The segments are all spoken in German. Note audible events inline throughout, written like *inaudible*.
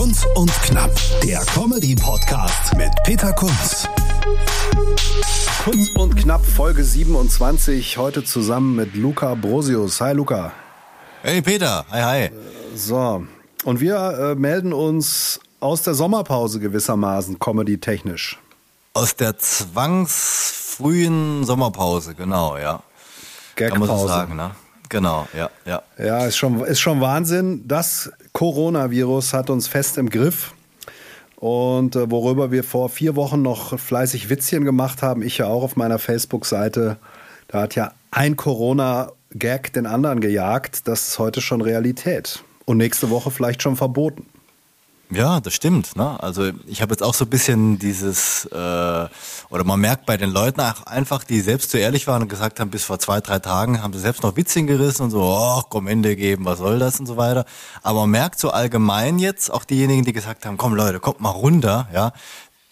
Kunz und Knapp, der Comedy-Podcast mit Peter Kunz. Kunz und Knapp Folge 27, heute zusammen mit Luca Brosius. Hi Luca. Hey Peter, hi hi. So, und wir äh, melden uns aus der Sommerpause gewissermaßen, comedy-technisch. Aus der zwangsfrühen Sommerpause, genau, ja. Gagpause. Kann man so sagen, ne? Genau, ja, ja. Ja, ist schon, ist schon Wahnsinn. Das Coronavirus hat uns fest im Griff. Und äh, worüber wir vor vier Wochen noch fleißig Witzchen gemacht haben, ich ja auch auf meiner Facebook-Seite, da hat ja ein Corona-Gag den anderen gejagt. Das ist heute schon Realität. Und nächste Woche vielleicht schon verboten. Ja, das stimmt. Ne? Also ich habe jetzt auch so ein bisschen dieses, äh, oder man merkt bei den Leuten auch einfach, die selbst zu ehrlich waren und gesagt haben, bis vor zwei, drei Tagen haben sie selbst noch Witzchen gerissen und so, oh, komm, Ende geben, was soll das und so weiter. Aber man merkt so allgemein jetzt, auch diejenigen, die gesagt haben, komm Leute, kommt mal runter, ja,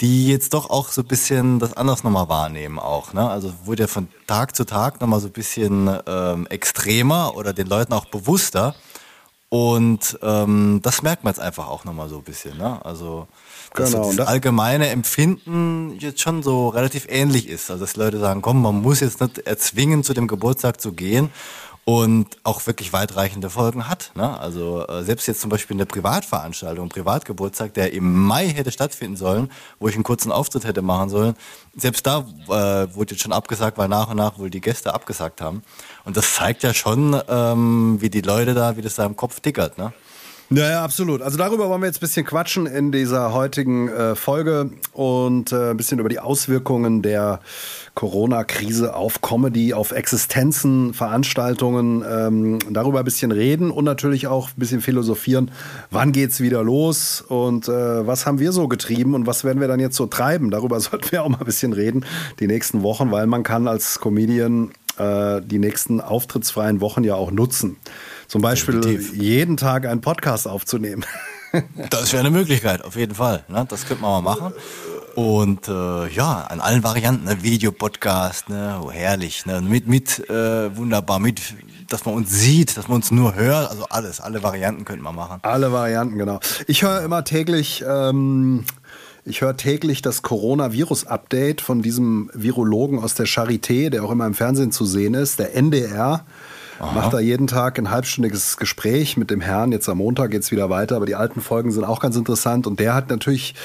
die jetzt doch auch so ein bisschen das anders nochmal wahrnehmen auch. Ne? Also wurde ja von Tag zu Tag nochmal so ein bisschen ähm, extremer oder den Leuten auch bewusster. Und ähm, das merkt man jetzt einfach auch nochmal so ein bisschen. Ne? Also, dass Genau, das da- allgemeine Empfinden jetzt schon so relativ ähnlich ist. Also dass Leute sagen, komm, man muss jetzt nicht erzwingen, zu dem Geburtstag zu gehen und auch wirklich weitreichende Folgen hat. Ne? Also äh, selbst jetzt zum Beispiel eine Privatveranstaltung, Privatgeburtstag, der im Mai hätte stattfinden sollen, wo ich einen kurzen Auftritt hätte machen sollen, selbst da äh, wurde jetzt schon abgesagt, weil nach und nach wohl die Gäste abgesagt haben. Und das zeigt ja schon, ähm, wie die Leute da, wie das da im Kopf tickert. Ne? Ja, ja, absolut. Also darüber wollen wir jetzt ein bisschen quatschen in dieser heutigen äh, Folge und äh, ein bisschen über die Auswirkungen der Corona-Krise auf Comedy, auf Existenzen, Veranstaltungen, ähm, darüber ein bisschen reden und natürlich auch ein bisschen philosophieren, wann geht's wieder los und äh, was haben wir so getrieben und was werden wir dann jetzt so treiben. Darüber *laughs* sollten wir auch mal ein bisschen reden die nächsten Wochen, weil man kann als Comedian äh, die nächsten auftrittsfreien Wochen ja auch nutzen. Zum Beispiel Definitiv. jeden Tag einen Podcast aufzunehmen. *laughs* Das wäre eine Möglichkeit, auf jeden Fall. Ne? Das könnte man mal machen. Und äh, ja, an allen Varianten, ne? Videopodcast, ne? oh, herrlich, ne? mit, mit äh, wunderbar, mit, dass man uns sieht, dass man uns nur hört, also alles, alle Varianten könnte man machen. Alle Varianten, genau. Ich höre immer täglich, ähm, ich höre täglich das Coronavirus-Update von diesem Virologen aus der Charité, der auch immer im Fernsehen zu sehen ist, der NDR. Macht da jeden Tag ein halbstündiges Gespräch mit dem Herrn. Jetzt am Montag geht's wieder weiter, aber die alten Folgen sind auch ganz interessant. Und der hat natürlich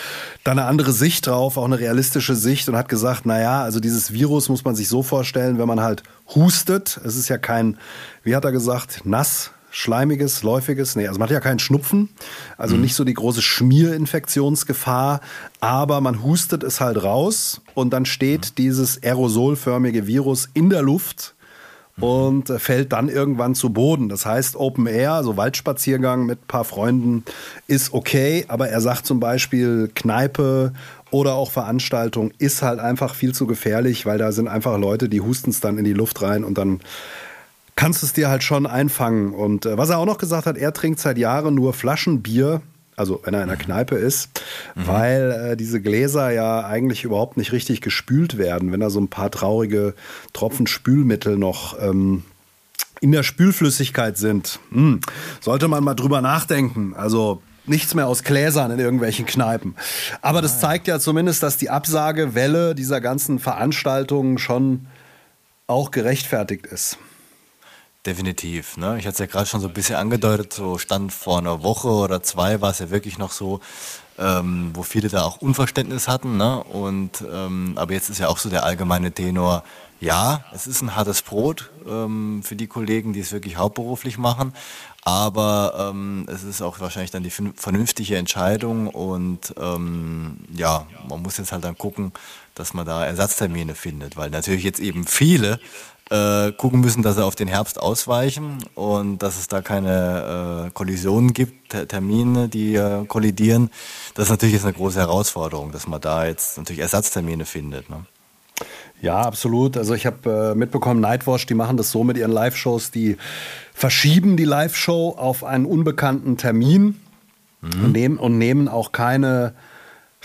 da eine andere Sicht drauf, auch eine realistische Sicht und hat gesagt, na ja, also dieses Virus muss man sich so vorstellen, wenn man halt hustet. Es ist ja kein, wie hat er gesagt, nass, schleimiges, läufiges. Nee, also man hat ja keinen Schnupfen, also nicht so die große Schmierinfektionsgefahr, aber man hustet es halt raus und dann steht dieses aerosolförmige Virus in der Luft und äh, fällt dann irgendwann zu Boden. Das heißt, Open Air, also Waldspaziergang mit ein paar Freunden, ist okay, aber er sagt zum Beispiel Kneipe oder auch Veranstaltung ist halt einfach viel zu gefährlich, weil da sind einfach Leute, die husten es dann in die Luft rein und dann kannst du es dir halt schon einfangen. Und äh, was er auch noch gesagt hat, er trinkt seit Jahren nur Flaschenbier, also wenn er in der Kneipe ist, weil äh, diese Gläser ja eigentlich überhaupt nicht richtig gespült werden, wenn da so ein paar traurige Tropfen Spülmittel noch ähm, in der Spülflüssigkeit sind. Hm, sollte man mal drüber nachdenken. Also nichts mehr aus Gläsern in irgendwelchen Kneipen. Aber das zeigt ja zumindest, dass die Absagewelle dieser ganzen Veranstaltungen schon auch gerechtfertigt ist. Definitiv. Ne? Ich hatte es ja gerade schon so ein bisschen angedeutet, so stand vor einer Woche oder zwei war es ja wirklich noch so, ähm, wo viele da auch Unverständnis hatten. Ne? Und ähm, aber jetzt ist ja auch so der allgemeine Tenor, ja, es ist ein hartes Brot ähm, für die Kollegen, die es wirklich hauptberuflich machen. Aber ähm, es ist auch wahrscheinlich dann die vernün- vernünftige Entscheidung und ähm, ja, man muss jetzt halt dann gucken, dass man da Ersatztermine findet, weil natürlich jetzt eben viele äh, gucken müssen, dass sie auf den Herbst ausweichen und dass es da keine äh, Kollisionen gibt, Termine, die äh, kollidieren. Das ist natürlich jetzt eine große Herausforderung, dass man da jetzt natürlich Ersatztermine findet. Ne? Ja, absolut. Also ich habe äh, mitbekommen, Nightwatch, die machen das so mit ihren Live-Shows, die verschieben die Live-Show auf einen unbekannten Termin mhm. und, nehmen, und nehmen auch keine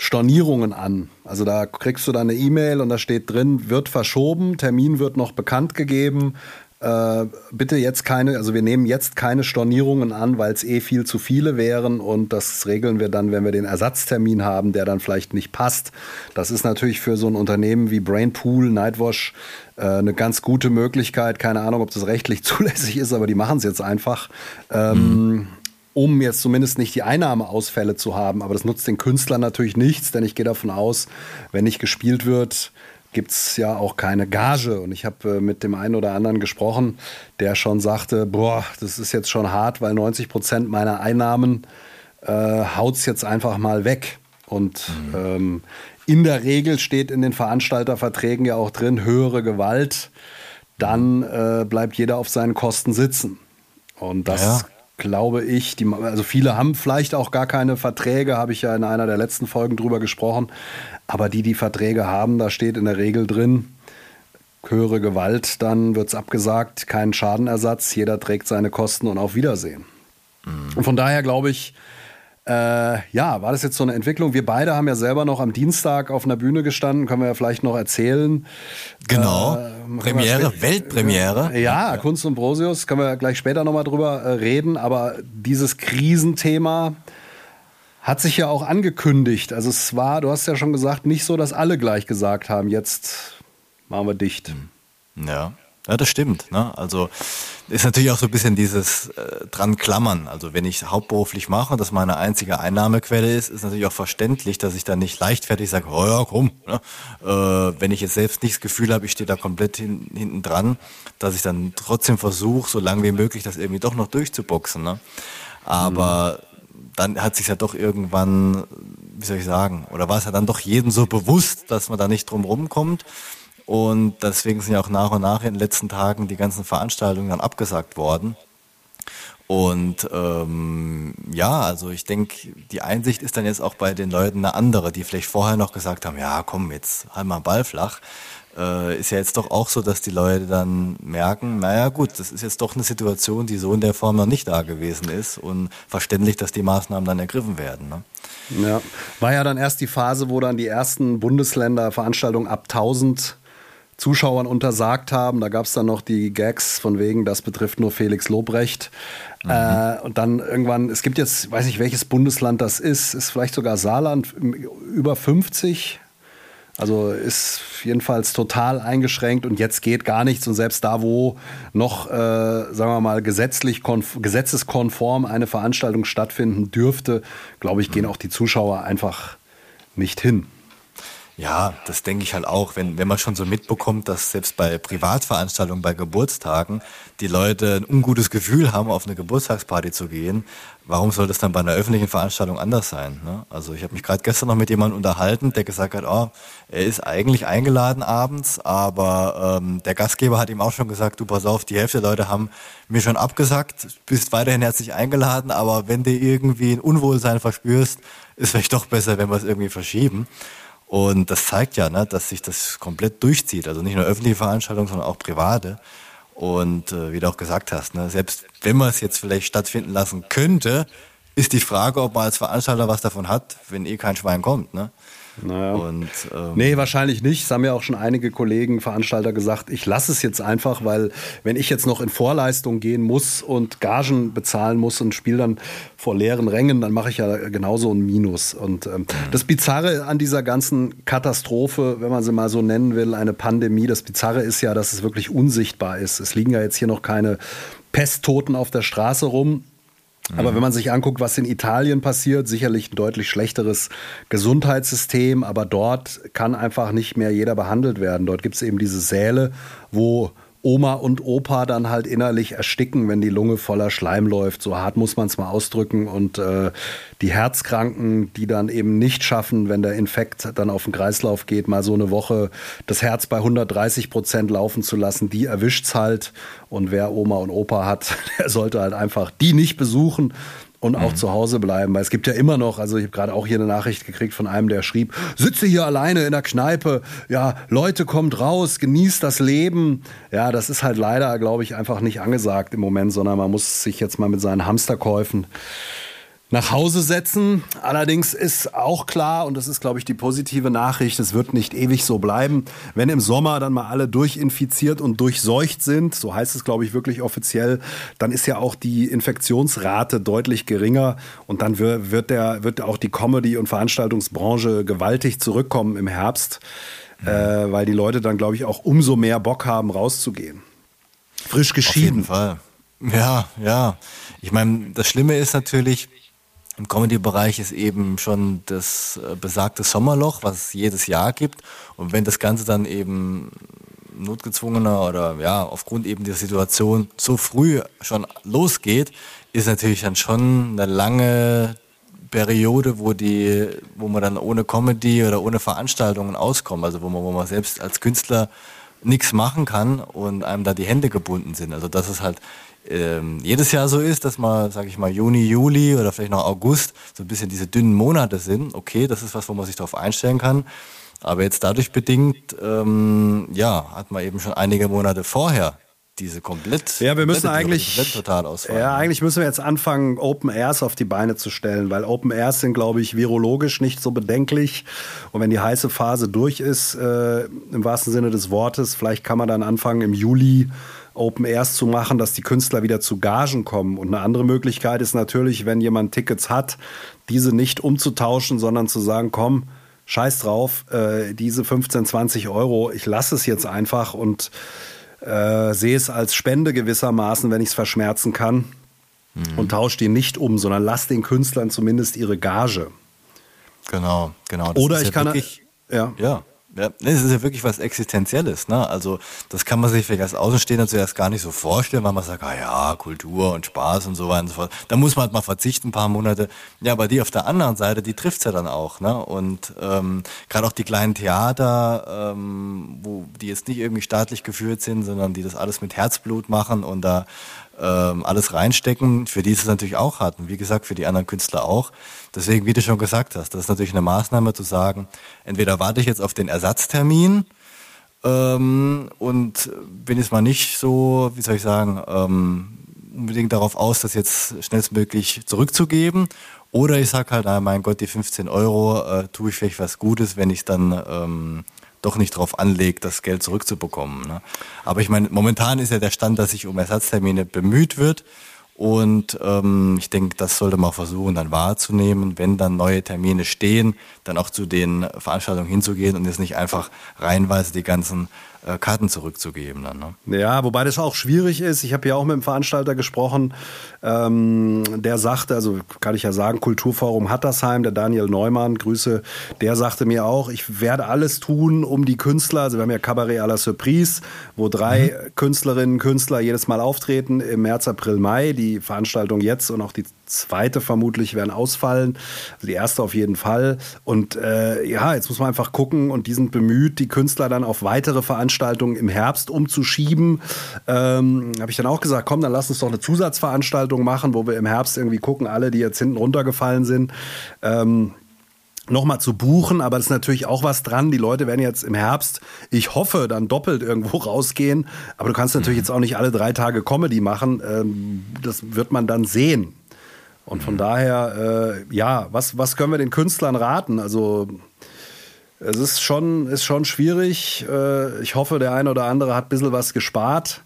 Stornierungen an. Also da kriegst du dann eine E-Mail und da steht drin, wird verschoben, Termin wird noch bekannt gegeben. Äh, bitte jetzt keine, also wir nehmen jetzt keine Stornierungen an, weil es eh viel zu viele wären und das regeln wir dann, wenn wir den Ersatztermin haben, der dann vielleicht nicht passt. Das ist natürlich für so ein Unternehmen wie Brainpool, Nightwash äh, eine ganz gute Möglichkeit. Keine Ahnung, ob das rechtlich *laughs* zulässig ist, aber die machen es jetzt einfach. Ähm, mhm um jetzt zumindest nicht die Einnahmeausfälle zu haben. Aber das nutzt den Künstlern natürlich nichts, denn ich gehe davon aus, wenn nicht gespielt wird, gibt es ja auch keine Gage. Und ich habe äh, mit dem einen oder anderen gesprochen, der schon sagte, boah, das ist jetzt schon hart, weil 90 Prozent meiner Einnahmen äh, haut es jetzt einfach mal weg. Und mhm. ähm, in der Regel steht in den Veranstalterverträgen ja auch drin, höhere Gewalt, dann äh, bleibt jeder auf seinen Kosten sitzen. Und das ja glaube ich. Die, also viele haben vielleicht auch gar keine Verträge, habe ich ja in einer der letzten Folgen drüber gesprochen. Aber die, die Verträge haben, da steht in der Regel drin, höhere Gewalt, dann wird es abgesagt, kein Schadenersatz, jeder trägt seine Kosten und auf Wiedersehen. Mhm. Und von daher glaube ich, äh, ja, war das jetzt so eine Entwicklung? Wir beide haben ja selber noch am Dienstag auf einer Bühne gestanden, können wir ja vielleicht noch erzählen. Genau. Äh, Premiere, Weltpremiere. Ja, ja, Kunst und Brosius, können wir gleich später nochmal drüber äh, reden, aber dieses Krisenthema hat sich ja auch angekündigt. Also es war, du hast ja schon gesagt, nicht so, dass alle gleich gesagt haben, jetzt machen wir dicht. Ja. Ja, das stimmt. Ne? Also ist natürlich auch so ein bisschen dieses äh, dran klammern. Also wenn ich hauptberuflich mache und das meine einzige Einnahmequelle ist, ist natürlich auch verständlich, dass ich dann nicht leichtfertig sage, oh ja, komm. Ne? Äh, wenn ich jetzt selbst nicht das Gefühl habe, ich stehe da komplett hin, hinten dran, dass ich dann trotzdem versuche, so lange wie möglich das irgendwie doch noch durchzuboxen. Ne? Aber mhm. dann hat sich ja doch irgendwann, wie soll ich sagen, oder war es ja dann doch jedem so bewusst, dass man da nicht drum rumkommt. Und deswegen sind ja auch nach und nach in den letzten Tagen die ganzen Veranstaltungen dann abgesagt worden. Und ähm, ja, also ich denke, die Einsicht ist dann jetzt auch bei den Leuten eine andere, die vielleicht vorher noch gesagt haben, ja komm, jetzt halt mal Ball flach. Äh, ist ja jetzt doch auch so, dass die Leute dann merken, naja gut, das ist jetzt doch eine Situation, die so in der Form noch nicht da gewesen ist und verständlich, dass die Maßnahmen dann ergriffen werden. Ne? Ja, war ja dann erst die Phase, wo dann die ersten Bundesländer Veranstaltungen ab 1000 Zuschauern untersagt haben. Da gab es dann noch die Gags von wegen, das betrifft nur Felix Lobrecht. Mhm. Äh, und dann irgendwann, es gibt jetzt, weiß nicht welches Bundesland das ist, ist vielleicht sogar Saarland über 50. Also ist jedenfalls total eingeschränkt und jetzt geht gar nichts. Und selbst da, wo noch, äh, sagen wir mal, gesetzlich gesetzeskonform eine Veranstaltung stattfinden dürfte, glaube ich, gehen mhm. auch die Zuschauer einfach nicht hin. Ja, das denke ich halt auch, wenn, wenn man schon so mitbekommt, dass selbst bei Privatveranstaltungen, bei Geburtstagen, die Leute ein ungutes Gefühl haben, auf eine Geburtstagsparty zu gehen, warum soll das dann bei einer öffentlichen Veranstaltung anders sein? Ne? Also ich habe mich gerade gestern noch mit jemandem unterhalten, der gesagt hat, oh, er ist eigentlich eingeladen abends, aber ähm, der Gastgeber hat ihm auch schon gesagt, du pass auf, die Hälfte der Leute haben mir schon abgesagt, bist weiterhin herzlich eingeladen, aber wenn du irgendwie ein Unwohlsein verspürst, ist vielleicht doch besser, wenn wir es irgendwie verschieben. Und das zeigt ja, ne, dass sich das komplett durchzieht. Also nicht nur öffentliche Veranstaltungen, sondern auch private. Und äh, wie du auch gesagt hast, ne, selbst wenn man es jetzt vielleicht stattfinden lassen könnte, ist die Frage, ob man als Veranstalter was davon hat, wenn eh kein Schwein kommt. Ne? Naja. Und, ähm, nee, wahrscheinlich nicht. Es haben ja auch schon einige Kollegen, Veranstalter gesagt, ich lasse es jetzt einfach, weil wenn ich jetzt noch in Vorleistung gehen muss und Gagen bezahlen muss und spiele dann vor leeren Rängen, dann mache ich ja genauso ein Minus. Und ähm, das Bizarre an dieser ganzen Katastrophe, wenn man sie mal so nennen will, eine Pandemie, das Bizarre ist ja, dass es wirklich unsichtbar ist. Es liegen ja jetzt hier noch keine Pesttoten auf der Straße rum. Aber wenn man sich anguckt, was in Italien passiert, sicherlich ein deutlich schlechteres Gesundheitssystem, aber dort kann einfach nicht mehr jeder behandelt werden. Dort gibt es eben diese Säle, wo Oma und Opa dann halt innerlich ersticken, wenn die Lunge voller Schleim läuft. So hart muss man es mal ausdrücken. Und äh, die Herzkranken, die dann eben nicht schaffen, wenn der Infekt dann auf den Kreislauf geht, mal so eine Woche das Herz bei 130 Prozent laufen zu lassen, die erwischt's halt. Und wer Oma und Opa hat, *laughs* der sollte halt einfach die nicht besuchen und auch mhm. zu Hause bleiben. Weil es gibt ja immer noch, also ich habe gerade auch hier eine Nachricht gekriegt von einem, der schrieb, sitze hier alleine in der Kneipe, ja, Leute, kommt raus, genießt das Leben. Ja, das ist halt leider, glaube ich, einfach nicht angesagt im Moment, sondern man muss sich jetzt mal mit seinen Hamsterkäufen nach Hause setzen. Allerdings ist auch klar, und das ist, glaube ich, die positive Nachricht, es wird nicht ewig so bleiben. Wenn im Sommer dann mal alle durchinfiziert und durchseucht sind, so heißt es, glaube ich, wirklich offiziell, dann ist ja auch die Infektionsrate deutlich geringer und dann wird, der, wird auch die Comedy- und Veranstaltungsbranche gewaltig zurückkommen im Herbst, mhm. äh, weil die Leute dann, glaube ich, auch umso mehr Bock haben, rauszugehen. Frisch geschieden. Auf jeden Fall. Ja, ja. Ich meine, das Schlimme ist natürlich, im Comedy-Bereich ist eben schon das äh, besagte Sommerloch, was es jedes Jahr gibt. Und wenn das Ganze dann eben notgezwungener oder ja, aufgrund eben der Situation so früh schon losgeht, ist natürlich dann schon eine lange Periode, wo die, wo man dann ohne Comedy oder ohne Veranstaltungen auskommt, also wo man, wo man selbst als Künstler nichts machen kann und einem da die Hände gebunden sind. Also das ist halt ähm, jedes Jahr so ist, dass mal, sage ich mal, Juni, Juli oder vielleicht noch August so ein bisschen diese dünnen Monate sind. Okay, das ist was, wo man sich darauf einstellen kann. Aber jetzt dadurch bedingt, ähm, ja, hat man eben schon einige Monate vorher diese komplett. Ja, wir müssen eigentlich total ausfallen. Ja, eigentlich müssen wir jetzt anfangen, Open Airs auf die Beine zu stellen, weil Open Airs sind, glaube ich, virologisch nicht so bedenklich. Und wenn die heiße Phase durch ist, äh, im wahrsten Sinne des Wortes, vielleicht kann man dann anfangen im Juli Open Airs zu machen, dass die Künstler wieder zu Gagen kommen. Und eine andere Möglichkeit ist natürlich, wenn jemand Tickets hat, diese nicht umzutauschen, sondern zu sagen, komm, scheiß drauf, äh, diese 15, 20 Euro, ich lasse es jetzt einfach und äh, sehe es als Spende gewissermaßen, wenn ich es verschmerzen kann. Mhm. Und tausche die nicht um, sondern lass den Künstlern zumindest ihre Gage. Genau, genau. Oder ich ja kann. Wirklich, ja. ja. Ja, das ist ja wirklich was Existenzielles. Ne? Also das kann man sich vielleicht als Außenstehender zuerst gar nicht so vorstellen, weil man sagt, ah ja, Kultur und Spaß und so weiter und so fort. Da muss man halt mal verzichten, ein paar Monate. Ja, aber die auf der anderen Seite, die trifft's ja dann auch. Ne? Und ähm, gerade auch die kleinen Theater, ähm, wo die jetzt nicht irgendwie staatlich geführt sind, sondern die das alles mit Herzblut machen und da ähm, alles reinstecken, für die ist es natürlich auch hart. Und wie gesagt, für die anderen Künstler auch. Deswegen, wie du schon gesagt hast, das ist natürlich eine Maßnahme zu sagen, entweder warte ich jetzt auf den Ersatztermin ähm, und bin jetzt mal nicht so, wie soll ich sagen, ähm, unbedingt darauf aus, das jetzt schnellstmöglich zurückzugeben. Oder ich sage halt, ah, mein Gott, die 15 Euro äh, tue ich vielleicht was Gutes, wenn ich dann ähm, doch nicht darauf anlegt, das Geld zurückzubekommen. Ne? Aber ich meine, momentan ist ja der Stand, dass sich um Ersatztermine bemüht wird. Und ähm, ich denke, das sollte man auch versuchen, dann wahrzunehmen, wenn dann neue Termine stehen, dann auch zu den Veranstaltungen hinzugehen und jetzt nicht einfach reihenweise die ganzen äh, Karten zurückzugeben. Dann, ne? Ja, wobei das auch schwierig ist. Ich habe ja auch mit dem Veranstalter gesprochen, ähm, der sagte, also kann ich ja sagen, Kulturforum Hattersheim, der Daniel Neumann, Grüße, der sagte mir auch, ich werde alles tun, um die Künstler, also wir haben ja Cabaret à la Surprise, wo drei mhm. Künstlerinnen und Künstler jedes Mal auftreten im März, April, Mai. Die Veranstaltung jetzt und auch die zweite vermutlich werden ausfallen. Also die erste auf jeden Fall. Und äh, ja, jetzt muss man einfach gucken und die sind bemüht, die Künstler dann auf weitere Veranstaltungen im Herbst umzuschieben. Ähm, Habe ich dann auch gesagt, komm, dann lass uns doch eine Zusatzveranstaltung machen, wo wir im Herbst irgendwie gucken, alle, die jetzt hinten runtergefallen sind. Ähm, nochmal zu buchen, aber das ist natürlich auch was dran. Die Leute werden jetzt im Herbst, ich hoffe, dann doppelt irgendwo *laughs* rausgehen. Aber du kannst natürlich mhm. jetzt auch nicht alle drei Tage Comedy machen. Ähm, das wird man dann sehen. Und von mhm. daher, äh, ja, was, was können wir den Künstlern raten? Also es ist schon, ist schon schwierig. Äh, ich hoffe, der eine oder andere hat ein bisschen was gespart.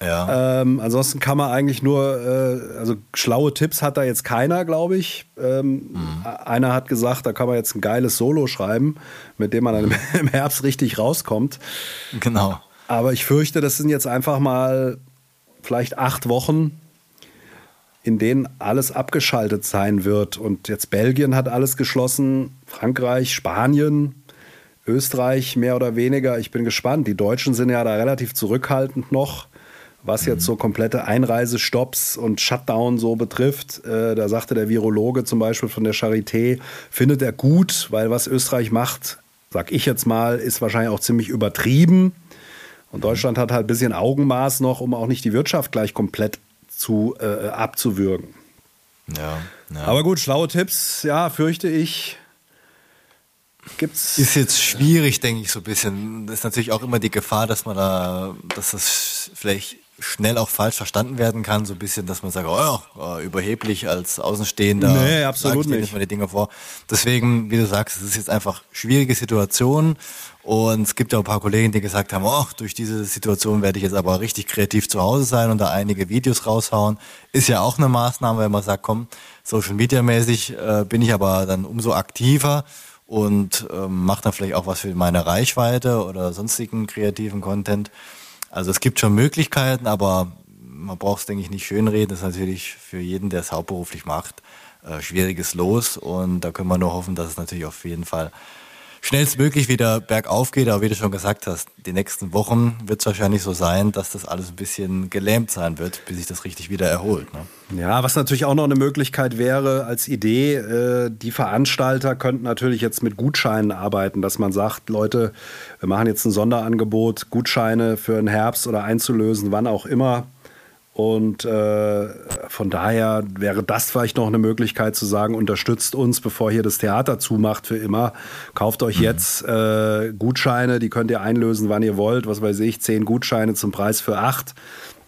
Ja. Ähm, ansonsten kann man eigentlich nur, äh, also schlaue Tipps hat da jetzt keiner, glaube ich. Ähm, mhm. Einer hat gesagt, da kann man jetzt ein geiles Solo schreiben, mit dem man dann im Herbst richtig rauskommt. Genau. Aber ich fürchte, das sind jetzt einfach mal vielleicht acht Wochen, in denen alles abgeschaltet sein wird. Und jetzt Belgien hat alles geschlossen, Frankreich, Spanien. Österreich mehr oder weniger. Ich bin gespannt. Die Deutschen sind ja da relativ zurückhaltend noch, was jetzt so komplette Einreisestopps und Shutdown so betrifft. Äh, da sagte der Virologe zum Beispiel von der Charité, findet er gut, weil was Österreich macht, sag ich jetzt mal, ist wahrscheinlich auch ziemlich übertrieben. Und Deutschland hat halt ein bisschen Augenmaß noch, um auch nicht die Wirtschaft gleich komplett zu, äh, abzuwürgen. Ja, ja. Aber gut, schlaue Tipps, ja, fürchte ich. Gibt's. Ist jetzt schwierig, denke ich, so ein bisschen. Das ist natürlich auch immer die Gefahr, dass man da, dass das vielleicht schnell auch falsch verstanden werden kann, so ein bisschen, dass man sagt, oh, oh überheblich als Außenstehender. Nee, absolut nicht. Mal die Dinge vor. Deswegen, wie du sagst, es ist jetzt einfach schwierige Situation und es gibt ja auch ein paar Kollegen, die gesagt haben, oh, durch diese Situation werde ich jetzt aber richtig kreativ zu Hause sein und da einige Videos raushauen. Ist ja auch eine Maßnahme, wenn man sagt, komm, Social Media mäßig äh, bin ich aber dann umso aktiver und ähm, mache dann vielleicht auch was für meine Reichweite oder sonstigen kreativen Content. Also es gibt schon Möglichkeiten, aber man braucht es, denke ich, nicht schönreden. Das ist natürlich für jeden, der es hauptberuflich macht, äh, schwieriges Los. Und da können wir nur hoffen, dass es natürlich auf jeden Fall schnellstmöglich wieder bergauf geht. Aber wie du schon gesagt hast, die nächsten Wochen wird es wahrscheinlich so sein, dass das alles ein bisschen gelähmt sein wird, bis sich das richtig wieder erholt. Ne? Ja, was natürlich auch noch eine Möglichkeit wäre als Idee, äh, die Veranstalter könnten natürlich jetzt mit Gutscheinen arbeiten, dass man sagt, Leute, wir machen jetzt ein Sonderangebot, Gutscheine für den Herbst oder einzulösen, wann auch immer. Und äh, von daher wäre das vielleicht noch eine Möglichkeit zu sagen, unterstützt uns, bevor hier das Theater zumacht für immer. Kauft euch mhm. jetzt äh, Gutscheine, die könnt ihr einlösen, wann ihr wollt. Was weiß ich, zehn Gutscheine zum Preis für acht.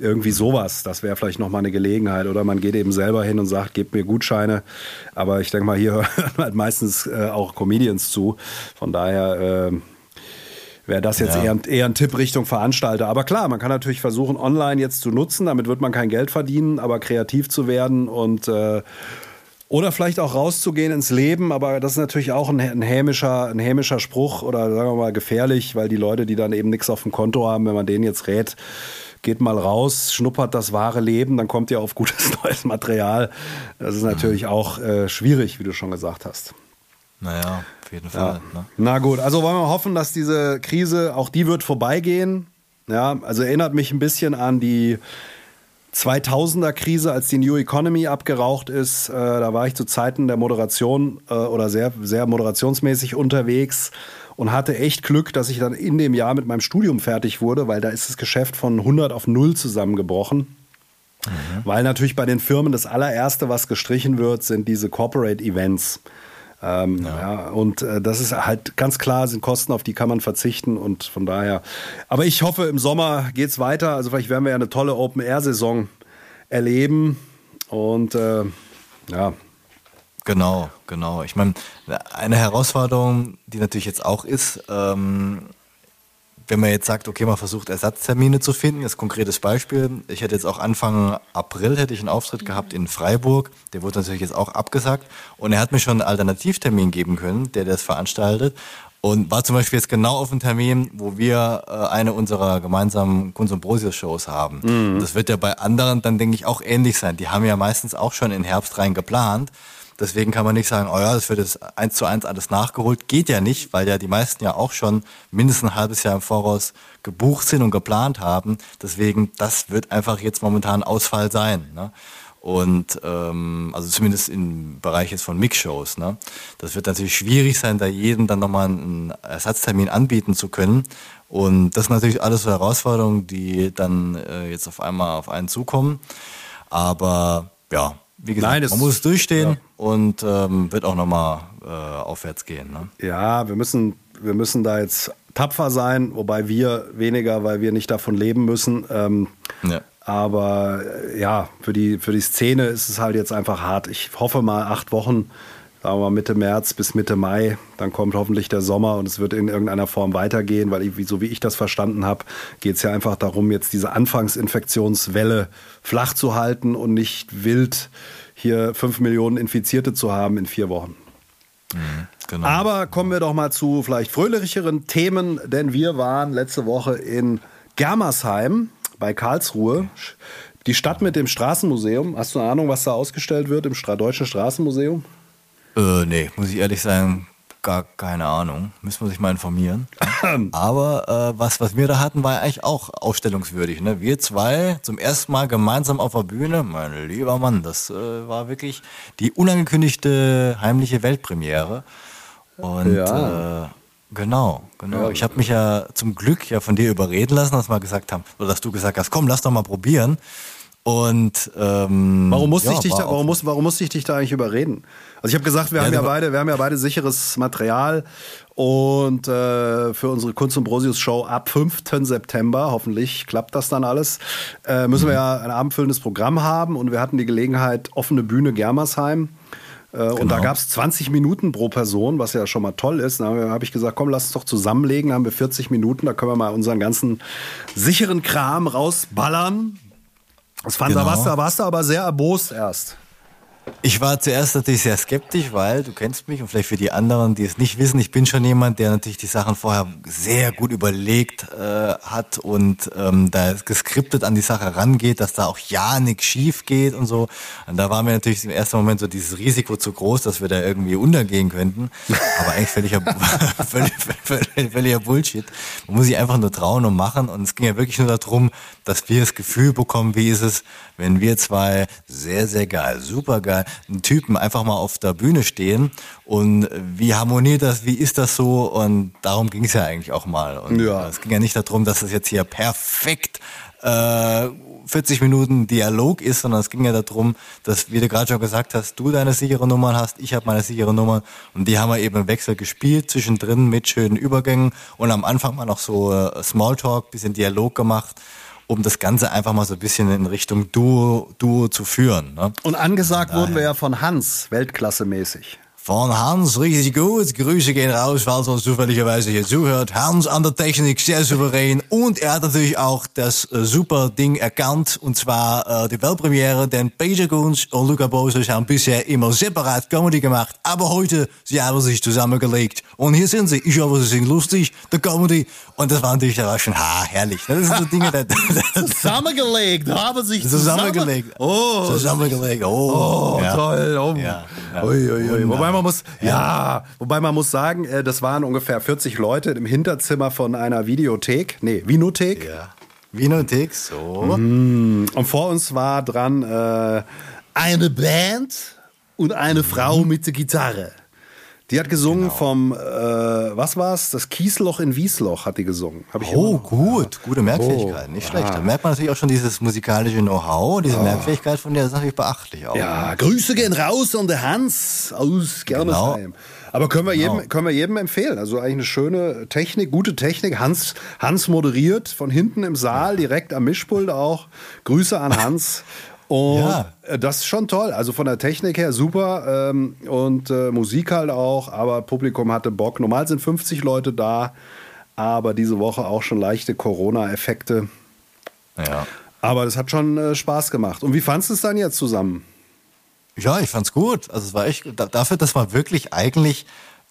Irgendwie sowas. Das wäre vielleicht noch mal eine Gelegenheit. Oder man geht eben selber hin und sagt, gebt mir Gutscheine. Aber ich denke mal, hier *laughs* hören halt meistens äh, auch Comedians zu. Von daher äh, wäre das jetzt ja. eher, eher ein Tipp Richtung Veranstalter. Aber klar, man kann natürlich versuchen, online jetzt zu nutzen. Damit wird man kein Geld verdienen, aber kreativ zu werden und äh, oder vielleicht auch rauszugehen ins Leben, aber das ist natürlich auch ein, ein, hämischer, ein hämischer Spruch oder sagen wir mal gefährlich, weil die Leute, die dann eben nichts auf dem Konto haben, wenn man denen jetzt rät, geht mal raus, schnuppert das wahre Leben, dann kommt ihr auf gutes *laughs* neues Material. Das ist natürlich mhm. auch äh, schwierig, wie du schon gesagt hast. Naja, auf jeden Fall. Ja. Ne? Na gut, also wollen wir hoffen, dass diese Krise, auch die wird vorbeigehen. Ja, also erinnert mich ein bisschen an die 2000er Krise, als die New Economy abgeraucht ist. Äh, da war ich zu Zeiten der Moderation äh, oder sehr, sehr moderationsmäßig unterwegs und hatte echt Glück, dass ich dann in dem Jahr mit meinem Studium fertig wurde, weil da ist das Geschäft von 100 auf 0 zusammengebrochen. Mhm. Weil natürlich bei den Firmen das allererste, was gestrichen wird, sind diese Corporate Events. Ähm, ja. ja. und äh, das ist halt ganz klar, sind Kosten, auf die kann man verzichten und von daher. Aber ich hoffe, im Sommer geht es weiter. Also vielleicht werden wir ja eine tolle Open-Air-Saison erleben und äh, ja. Genau, genau. Ich meine, eine Herausforderung, die natürlich jetzt auch ist, ähm, wenn man jetzt sagt, okay, man versucht Ersatztermine zu finden, das konkretes Beispiel. Ich hätte jetzt auch Anfang April hätte ich einen Auftritt gehabt in Freiburg. Der wurde natürlich jetzt auch abgesagt. Und er hat mir schon einen Alternativtermin geben können, der das veranstaltet. Und war zum Beispiel jetzt genau auf dem Termin, wo wir äh, eine unserer gemeinsamen Kunst- und Brosius-Shows haben. Mhm. Das wird ja bei anderen dann, denke ich, auch ähnlich sein. Die haben ja meistens auch schon in Herbst rein geplant. Deswegen kann man nicht sagen, oh ja, das wird jetzt eins zu eins alles nachgeholt. Geht ja nicht, weil ja die meisten ja auch schon mindestens ein halbes Jahr im Voraus gebucht sind und geplant haben. Deswegen, das wird einfach jetzt momentan Ausfall sein. Ne? Und ähm, also zumindest im Bereich jetzt von Mix-Shows. Ne? Das wird natürlich schwierig sein, da jedem dann nochmal einen Ersatztermin anbieten zu können. Und das sind natürlich alles so Herausforderungen, die dann äh, jetzt auf einmal auf einen zukommen. Aber ja, wie gesagt, Nein, man muss durchstehen ja. und ähm, wird auch nochmal äh, aufwärts gehen. Ne? Ja, wir müssen, wir müssen da jetzt tapfer sein, wobei wir weniger, weil wir nicht davon leben müssen. Ähm, ja. Aber äh, ja, für die, für die Szene ist es halt jetzt einfach hart. Ich hoffe mal acht Wochen sagen wir mal Mitte März bis Mitte Mai. Dann kommt hoffentlich der Sommer und es wird in irgendeiner Form weitergehen, weil ich, so wie ich das verstanden habe, geht es ja einfach darum, jetzt diese Anfangsinfektionswelle flach zu halten und nicht wild hier fünf Millionen Infizierte zu haben in vier Wochen. Mhm, genau. Aber kommen wir doch mal zu vielleicht fröhlicheren Themen, denn wir waren letzte Woche in Germersheim bei Karlsruhe. Die Stadt mit dem Straßenmuseum. Hast du eine Ahnung, was da ausgestellt wird im Deutschen Straßenmuseum? Äh, nee, muss ich ehrlich sagen, gar keine Ahnung. Müssen wir sich mal informieren. *clears throat* Aber äh, was, was wir da hatten, war eigentlich auch ausstellungswürdig. Ne? Wir zwei zum ersten Mal gemeinsam auf der Bühne. Mein lieber Mann, das äh, war wirklich die unangekündigte heimliche Weltpremiere. Und ja. äh, genau, genau. Ich habe mich ja zum Glück ja von dir überreden lassen, dass wir gesagt haben, oder dass du gesagt hast, komm, lass doch mal probieren. Und ähm, warum musste ja, ich dich da, warum, muss, warum musste ich dich da eigentlich überreden? Also ich habe gesagt, wir ja, haben ja beide, wir haben ja beide sicheres Material und äh, für unsere Kunst und Brosius Show ab 5. September, hoffentlich klappt das dann alles, äh, müssen mhm. wir ja ein abendfüllendes Programm haben und wir hatten die Gelegenheit offene Bühne Germersheim. Äh, genau. Und da gab es 20 Minuten pro Person, was ja schon mal toll ist. Da habe ich gesagt, komm, lass uns doch zusammenlegen. Da haben wir 40 Minuten, da können wir mal unseren ganzen sicheren Kram rausballern. Das fand, genau. da, warst du, da warst du aber sehr erbost erst. Ich war zuerst natürlich sehr skeptisch, weil du kennst mich und vielleicht für die anderen, die es nicht wissen, ich bin schon jemand, der natürlich die Sachen vorher sehr gut überlegt äh, hat und ähm, da geskriptet an die Sache rangeht, dass da auch ja nichts schief geht und so. Und da war mir natürlich im ersten Moment so dieses Risiko zu groß, dass wir da irgendwie untergehen könnten. Aber eigentlich völliger, *laughs* völlig, völlig, völliger Bullshit. Man muss sich einfach nur trauen und machen. Und es ging ja wirklich nur darum, dass wir das Gefühl bekommen, wie ist es, wenn wir zwei sehr, sehr geil, super geil, einen Typen einfach mal auf der Bühne stehen und wie harmoniert das, wie ist das so und darum ging es ja eigentlich auch mal. Und ja. es ging ja nicht darum, dass es jetzt hier perfekt äh, 40 Minuten Dialog ist, sondern es ging ja darum, dass, wie du gerade schon gesagt hast, du deine sichere Nummern hast, ich habe meine sichere Nummer und die haben wir eben im Wechsel gespielt, zwischendrin mit schönen Übergängen und am Anfang mal noch so äh, Smalltalk, bisschen Dialog gemacht um das Ganze einfach mal so ein bisschen in Richtung Duo, Duo zu führen. Ne? Und angesagt wurden wir ja von Hans, Weltklassemäßig. Von Hans richtig gut. Grüße gehen raus, falls uns zufälligerweise hier zuhört. Hans an der Technik sehr souverän und er hat natürlich auch das äh, super Ding erkannt und zwar äh, die Weltpremiere, denn Peter Kunz und Luca Bosos haben bisher immer separat Comedy gemacht, aber heute sie haben sich zusammengelegt und hier sind sie. Ich hoffe, sie sind lustig, der Comedy und das war natürlich da war schon ha herrlich. Das sind so Dinge, das, zusammengelegt, haben sich zusammengelegt. Oh, zusammengelegt. Oh, oh ja. toll. Oh. Ja. Ja. Ui, ui, ui. Wobei man muss, ja, wobei man muss sagen, äh, das waren ungefähr 40 Leute im Hinterzimmer von einer Videothek, nee, Vinothek. Ja. Vinothek, so. Mm. Und vor uns war dran äh, eine Band und eine Frau mhm. mit der Gitarre. Die hat gesungen genau. vom, äh, was war's? Das Kiesloch in Wiesloch hat die gesungen. Hab ich oh, gut, gute Merkfähigkeit, oh, nicht schlecht. Da merkt man natürlich auch schon dieses musikalische Know-how, diese oh. Merkfähigkeit von der ist natürlich beachtlich auch. Ja, Grüße gehen raus an der Hans aus Germersheim. Genau. Aber können wir, genau. jedem, können wir jedem empfehlen. Also eigentlich eine schöne Technik, gute Technik. Hans, Hans moderiert von hinten im Saal, direkt am Mischpult auch. Grüße an Hans. *laughs* Und ja. Äh, das ist schon toll. Also von der Technik her super ähm, und äh, Musik halt auch, aber Publikum hatte Bock. Normal sind 50 Leute da, aber diese Woche auch schon leichte Corona-Effekte. Ja. Aber das hat schon äh, Spaß gemacht. Und wie fandest du es dann jetzt zusammen? Ja, ich fand's gut. Also es war echt dafür, dass man wirklich eigentlich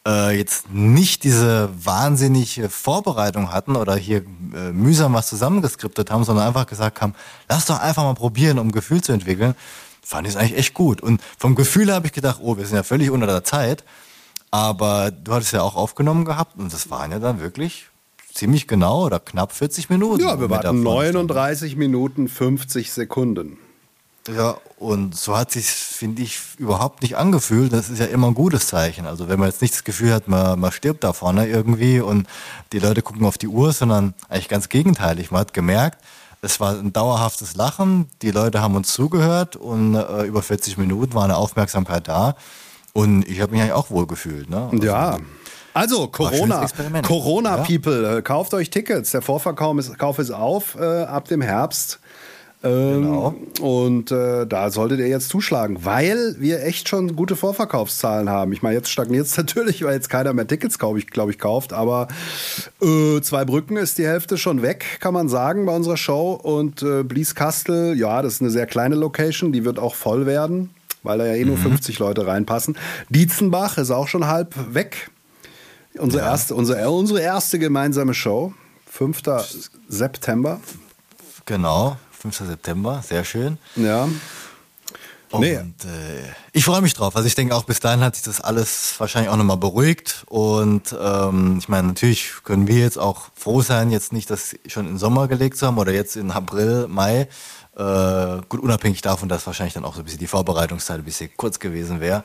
äh, jetzt nicht diese wahnsinnige Vorbereitung hatten oder hier äh, mühsam was zusammengeskriptet haben, sondern einfach gesagt haben, lass doch einfach mal probieren, um Gefühl zu entwickeln, fand ich es eigentlich echt gut. Und vom Gefühl habe ich gedacht, oh, wir sind ja völlig unter der Zeit. Aber du hattest ja auch aufgenommen gehabt und das waren ja dann wirklich ziemlich genau oder knapp 40 Minuten. Ja, wir warten 39 Minuten 50 Sekunden. Ja, und so hat sich finde ich, überhaupt nicht angefühlt. Das ist ja immer ein gutes Zeichen. Also wenn man jetzt nicht das Gefühl hat, man, man stirbt da vorne irgendwie und die Leute gucken auf die Uhr, sondern eigentlich ganz gegenteilig. Man hat gemerkt, es war ein dauerhaftes Lachen, die Leute haben uns zugehört und äh, über 40 Minuten war eine Aufmerksamkeit da. Und ich habe mich eigentlich auch wohl gefühlt. Ne? Also, ja. Also Corona, Corona ja? People, äh, kauft euch Tickets. Der Vorverkauf ist, Kauf ist auf äh, ab dem Herbst. Ähm, genau. Und äh, da solltet ihr jetzt zuschlagen, weil wir echt schon gute Vorverkaufszahlen haben. Ich meine, jetzt stagniert es *laughs* natürlich, weil jetzt keiner mehr Tickets, glaube ich, glaub ich, kauft. Aber äh, zwei Brücken ist die Hälfte schon weg, kann man sagen, bei unserer Show. Und äh, Blieskastel, ja, das ist eine sehr kleine Location, die wird auch voll werden, weil da ja eh nur mhm. 50 Leute reinpassen. Dietzenbach ist auch schon halb weg. Unsere, ja. erste, unsere, unsere erste gemeinsame Show, 5. September. Genau. 5. September, sehr schön. Ja. Und nee. äh, ich freue mich drauf. Also ich denke auch bis dahin hat sich das alles wahrscheinlich auch nochmal beruhigt. Und ähm, ich meine, natürlich können wir jetzt auch froh sein, jetzt nicht das schon im Sommer gelegt zu haben oder jetzt in April, Mai. Äh, gut, unabhängig davon, dass wahrscheinlich dann auch so ein bisschen die Vorbereitungszeit ein bisschen kurz gewesen wäre.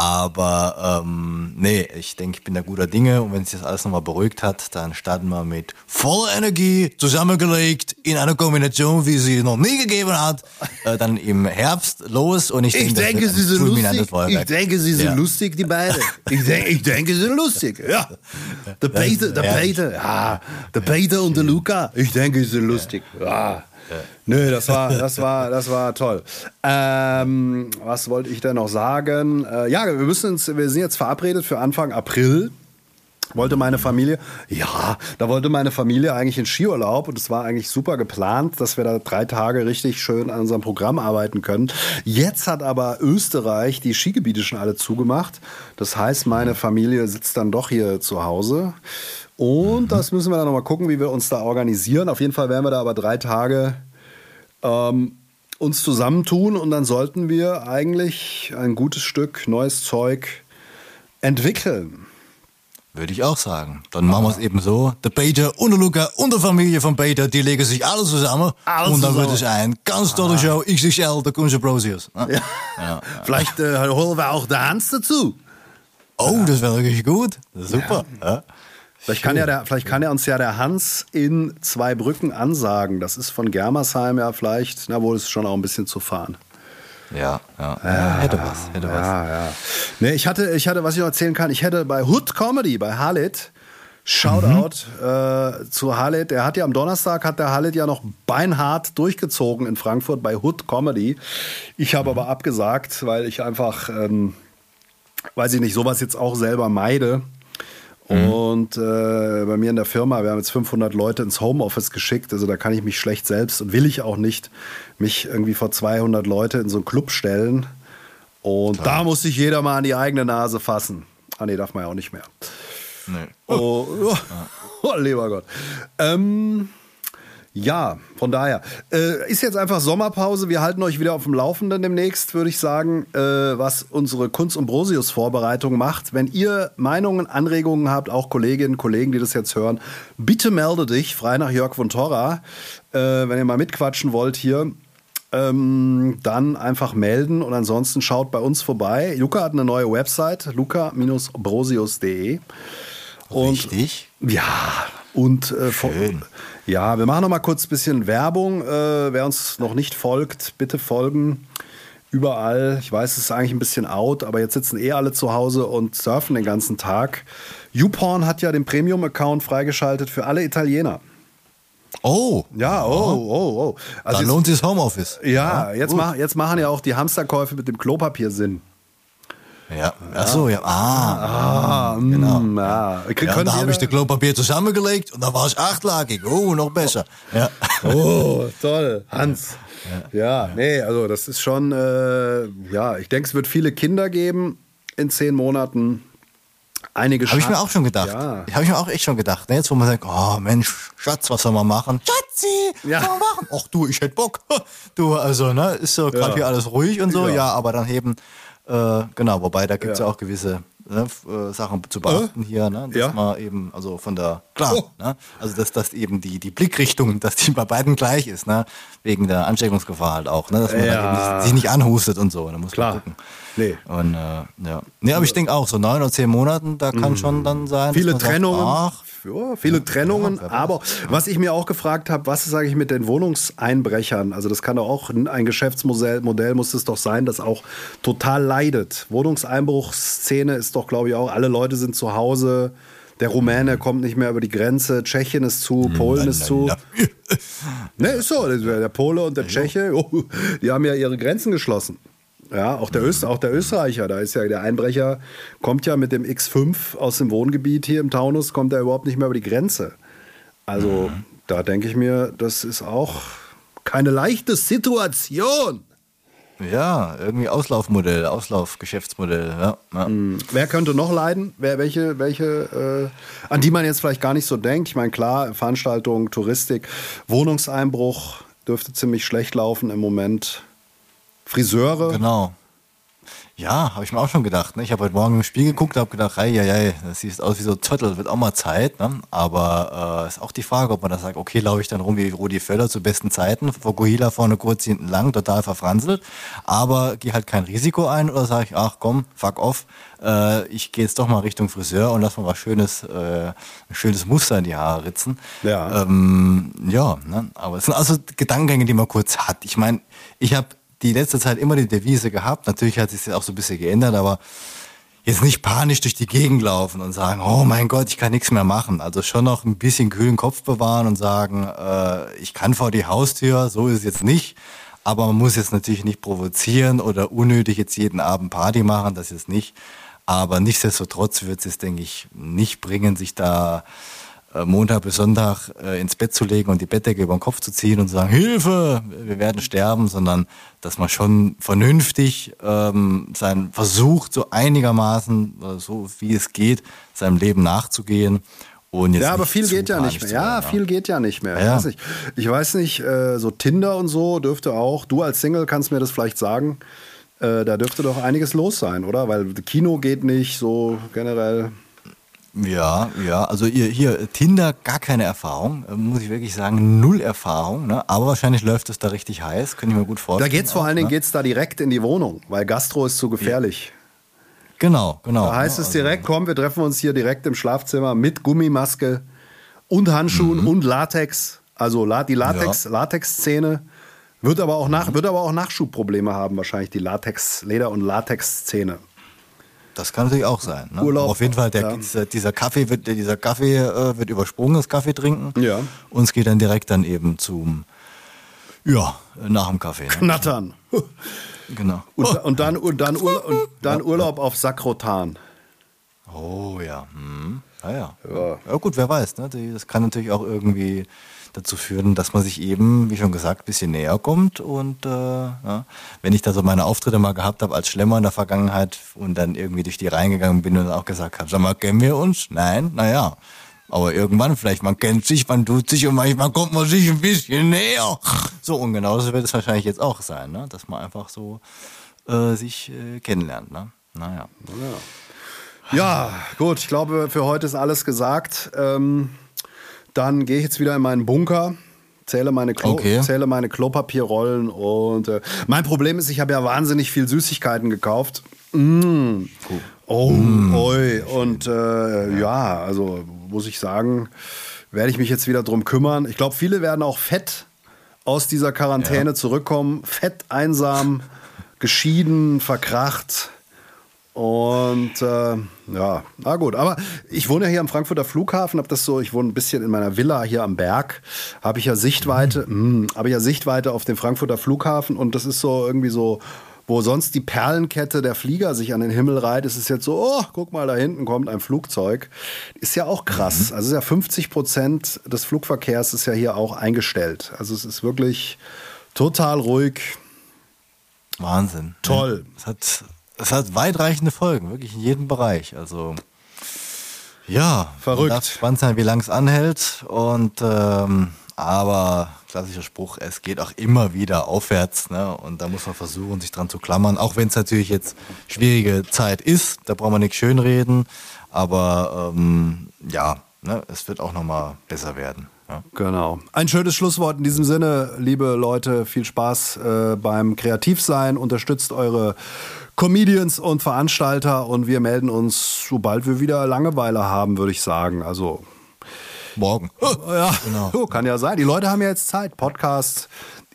Aber ähm, nee, ich denke, ich bin da guter Dinge und wenn sich das alles nochmal beruhigt hat, dann starten wir mit voller Energie zusammengelegt in einer Kombination, wie sie noch nie gegeben hat, äh, dann im Herbst los und ich, ich denke, denke sie sind lustig. Ich denke, sie sind ja. lustig, die beiden. Ich, denke, ich denke, sie sind lustig. Ja. *laughs* Der Peter, der Peter, ja, der Peter und der Luca. Ich denke, sie sind lustig. Ja. Nö, das war, das war, das war toll. Ähm, was wollte ich denn noch sagen? Äh, ja, wir müssen uns, wir sind jetzt verabredet für Anfang April. Wollte meine Familie, ja, da wollte meine Familie eigentlich in Skiurlaub und es war eigentlich super geplant, dass wir da drei Tage richtig schön an unserem Programm arbeiten können. Jetzt hat aber Österreich die Skigebiete schon alle zugemacht. Das heißt, meine Familie sitzt dann doch hier zu Hause. Und mhm. das müssen wir dann nochmal gucken, wie wir uns da organisieren. Auf jeden Fall werden wir da aber drei Tage ähm, uns zusammentun und dann sollten wir eigentlich ein gutes Stück neues Zeug entwickeln. Würde ich auch sagen. Dann machen wir es eben so. Der Peter und der Luca und die Familie von Peter, die legen sich alle zusammen. Alles und dann wird es ein ganz tolle ah. Show. XXL, der Kunze Brosius. Ja. Ja. Ja, Vielleicht äh, holen wir auch den Hans dazu. Oh, das wäre wirklich gut. Super. Ja. Vielleicht kann, ja der, vielleicht kann ja uns ja der Hans in zwei Brücken ansagen. Das ist von Germersheim ja vielleicht, na wohl, ist schon auch ein bisschen zu fahren. Ja, ja, ja, hätte was, hätte was. Ja, ja. Nee, ich hatte, ich hatte, was ich noch erzählen kann, ich hätte bei Hood Comedy, bei Halit, Shoutout mhm. äh, zu Halit. Der hat ja am Donnerstag hat der Halit ja noch beinhart durchgezogen in Frankfurt bei Hood Comedy. Ich habe mhm. aber abgesagt, weil ich einfach, ähm, weiß ich nicht, sowas jetzt auch selber meide. Mhm. Und äh, bei mir in der Firma, wir haben jetzt 500 Leute ins Homeoffice geschickt, also da kann ich mich schlecht selbst und will ich auch nicht mich irgendwie vor 200 Leute in so einen Club stellen. Und Klar. da muss sich jeder mal an die eigene Nase fassen. Ah nee, darf man ja auch nicht mehr. Nee. Oh, oh, oh lieber Gott. Ähm, ja, von daher. Äh, ist jetzt einfach Sommerpause. Wir halten euch wieder auf dem Laufenden demnächst, würde ich sagen, äh, was unsere Kunst- und Brosius-Vorbereitung macht. Wenn ihr Meinungen, Anregungen habt, auch Kolleginnen, Kollegen, die das jetzt hören, bitte melde dich, frei nach Jörg von Torra. Äh, wenn ihr mal mitquatschen wollt hier, ähm, dann einfach melden und ansonsten schaut bei uns vorbei. Luca hat eine neue Website, luca-brosius.de. Richtig? Ja, und äh, Schön. Ja, wir machen noch mal kurz ein bisschen Werbung. Äh, wer uns noch nicht folgt, bitte folgen. Überall. Ich weiß, es ist eigentlich ein bisschen out, aber jetzt sitzen eh alle zu Hause und surfen den ganzen Tag. YouPorn hat ja den Premium-Account freigeschaltet für alle Italiener. Oh. Ja, oh, oh, oh. Also Dann lohnt sich das Homeoffice. Ja, ja jetzt, mach, jetzt machen ja auch die Hamsterkäufe mit dem Klopapier Sinn. Ja, ach so, ja. Ah, ah genau. Mm, ja. ja da habe ich das Klopapier zusammengelegt und da war es achtlagig. Oh, noch besser. Ja. *laughs* Oh, toll. Hans. Ja, ja, nee, also das ist schon, äh, ja, ich denke, es wird viele Kinder geben in zehn Monaten. Einige Habe ich mir auch schon gedacht. Ja. Habe ich mir auch echt schon gedacht. Ne? Jetzt, wo man sagt, oh Mensch, Schatz, was soll man machen? Schatzi, ja. was soll man machen? Ach du, ich hätte Bock. *laughs* Du, also, ne, ist so gerade ja. hier alles ruhig und so. Ja, ja aber dann eben äh, genau, wobei da gibt es ja. ja. auch gewisse ne, äh, Sachen zu beachten äh? hier, ne, dass ja. man eben, also von der, klar, oh. ne, also dass, dass eben die, die Blickrichtung, dass die bei beiden gleich ist, ne, wegen der Ansteckungsgefahr halt auch, ne, dass man ja. eben sich nicht anhustet und so, da muss klar. man gucken. Nee. Und, äh, ja. Nee, aber ich denke auch, so neun oder zehn Monaten, da kann mhm. schon dann sein. Viele Trennungen. Sagt, ach, ja, viele Trennungen. aber was ich mir auch gefragt habe, was sage ich mit den Wohnungseinbrechern? Also das kann doch auch ein Geschäftsmodell Modell muss es doch sein, das auch total leidet. Wohnungseinbruchsszene ist doch, glaube ich, auch, alle Leute sind zu Hause. Der Rumäne mhm. kommt nicht mehr über die Grenze, Tschechien ist zu, mhm. Polen ist zu. *laughs* ne, ist so. Der Pole und der Tscheche, oh, die haben ja ihre Grenzen geschlossen. Ja, auch der, Öst, auch der Österreicher, da ist ja der Einbrecher, kommt ja mit dem X5 aus dem Wohngebiet hier im Taunus, kommt er überhaupt nicht mehr über die Grenze. Also mhm. da denke ich mir, das ist auch keine leichte Situation. Ja, irgendwie Auslaufmodell, Auslaufgeschäftsmodell. Ja, ja. Mhm. Wer könnte noch leiden? Wer, welche, welche, äh, an die man jetzt vielleicht gar nicht so denkt? Ich meine, klar, Veranstaltungen, Touristik, Wohnungseinbruch dürfte ziemlich schlecht laufen im Moment. Friseure. Genau. Ja, habe ich mir auch schon gedacht. Ne? Ich habe heute Morgen im Spiel geguckt, habe gedacht, hey, hey, hey, das sieht aus wie so ein Zottel, wird auch mal Zeit. Ne? Aber äh, ist auch die Frage, ob man da sagt, okay, laufe ich dann rum wie Rudi Völler zu besten Zeiten, vor Gohila vorne kurz hinten lang, total verfranselt, aber gehe halt kein Risiko ein oder sage ich, ach komm, fuck off, äh, ich gehe jetzt doch mal Richtung Friseur und lass mal was schönes, äh, ein schönes Muster in die Haare ritzen. Ja. Ähm, ja, ne? aber es sind also Gedankengänge, die man kurz hat. Ich meine, ich habe die letzte Zeit immer die Devise gehabt. Natürlich hat sich das auch so ein bisschen geändert, aber jetzt nicht panisch durch die Gegend laufen und sagen, oh mein Gott, ich kann nichts mehr machen. Also schon noch ein bisschen kühlen Kopf bewahren und sagen, äh, ich kann vor die Haustür, so ist es jetzt nicht. Aber man muss jetzt natürlich nicht provozieren oder unnötig jetzt jeden Abend Party machen, das ist nicht. Aber nichtsdestotrotz wird es, denke ich, nicht bringen, sich da Montag bis Sonntag äh, ins Bett zu legen und die Bettdecke über den Kopf zu ziehen und zu sagen, Hilfe, wir werden sterben, sondern dass man schon vernünftig ähm, sein versucht, so einigermaßen, äh, so wie es geht, seinem Leben nachzugehen. Ja, aber viel geht ja nicht mehr. zu Ja, werden, viel geht ja nicht mehr. Ich Ja. weiß nicht, ich weiß nicht äh, so Tinder und so dürfte auch, du als Single kannst mir das vielleicht sagen, äh, da dürfte doch einiges los sein, oder? Weil Kino geht nicht, so generell. Ja, ja, also ihr, hier, Tinder, gar keine Erfahrung, äh, muss ich wirklich sagen, null Erfahrung, ne? aber wahrscheinlich läuft es da richtig heiß, könnte ich mir gut Da vorstellen. geht's vor allen Dingen ne? geht's da direkt in die Wohnung, weil Gastro ist zu gefährlich. Genau, genau. Da heißt ne? es direkt, komm, wir treffen uns hier direkt im Schlafzimmer mit Gummimaske und Handschuhen Mhm. und Latex. Also die Latex, Latex-Szene wird aber auch nach, wird aber auch Nachschubprobleme haben wahrscheinlich die Latex, Leder- und Latex-Szene. Das kann natürlich auch sein. Ne? Urlaub, Aber auf jeden Fall, der, ja. dieser, dieser Kaffee wird, dieser Kaffee äh, wird übersprungen, das Kaffee trinken. Ja. Und es geht dann direkt dann eben zum, ja, nach dem Kaffee. Ne? Knattern. *laughs* Genau. Und, und, dann, und, dann Urlaub, und dann Urlaub auf Sakrotan. Oh ja. Hm. Ja, ja. ja. gut, wer weiß. Ne? Das kann natürlich auch irgendwie dazu führen, dass man sich eben, wie schon gesagt, ein bisschen näher kommt. Und äh, ja, wenn ich da so meine Auftritte mal gehabt habe als Schlemmer in der Vergangenheit und dann irgendwie durch die reingegangen bin und auch gesagt habe, sag mal, kennen wir uns? Nein? Naja. Aber irgendwann vielleicht, man kennt sich, man tut sich und manchmal kommt man sich ein bisschen näher. So, und genauso wird es wahrscheinlich jetzt auch sein, ne? dass man einfach so äh, sich äh, kennenlernt. Ne? Naja. Ja, gut, ich glaube, für heute ist alles gesagt. Ähm, dann gehe ich jetzt wieder in meinen Bunker, zähle meine, Klo Okay. zähle meine Klopapierrollen und äh, mein Problem ist, ich habe ja wahnsinnig viel Süßigkeiten gekauft. Mm. Oh, oi. Und äh, ja, also muss ich sagen, werde ich mich jetzt wieder drum kümmern. Ich glaube, viele werden auch fett aus dieser Quarantäne Ja. zurückkommen. Fett, einsam, geschieden, verkracht. Und äh, ja, na gut. Aber ich wohne ja hier am Frankfurter Flughafen, habe das so, ich wohne ein bisschen in meiner Villa hier am Berg, habe ich ja Sichtweite, mm, habe ich ja Sichtweite auf den Frankfurter Flughafen und das ist so irgendwie so, wo sonst die Perlenkette der Flieger sich an den Himmel reiht, ist es jetzt so, oh, guck mal, da hinten kommt ein Flugzeug. Ist ja auch krass. Also ist ja 50 Prozent des Flugverkehrs ist ja hier auch eingestellt. Also es ist wirklich total ruhig. Wahnsinn. Toll. Es hat, es hat weitreichende Folgen, wirklich in jedem Bereich. Also ja, Verrückt. Gespannt sein, wie lang es anhält. Und ähm, aber klassischer Spruch, es geht auch immer wieder aufwärts. Ne? Und da muss man versuchen, sich dran zu klammern. Auch wenn es natürlich jetzt schwierige Zeit ist, da braucht man nichts schönreden. Aber ähm, ja, ne? es wird auch nochmal besser werden. Ja. Genau. Ein schönes Schlusswort in diesem Sinne, liebe Leute. Viel Spaß äh, beim Kreativsein. Unterstützt eure Comedians und Veranstalter und wir melden uns, sobald wir wieder Langeweile haben, würde ich sagen. Also, Morgen. ja, *laughs* Genau. oh, kann ja sein. Die Leute haben ja jetzt Zeit. Podcast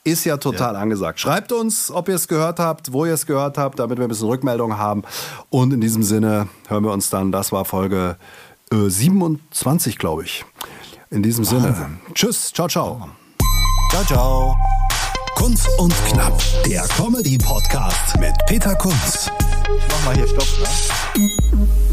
ist ja total angesagt. Schreibt uns, ob ihr es gehört habt, wo ihr es gehört habt, damit wir ein bisschen Rückmeldung haben. Und in diesem Sinne hören wir uns dann. Das war Folge äh, 27, glaube ich. In diesem Sinne. Tschüss. Ciao, ciao. Ciao, ciao. Kunst und Knapp, der Comedy-Podcast mit Peter Kunz. Mach mal hier Stopp. Ne?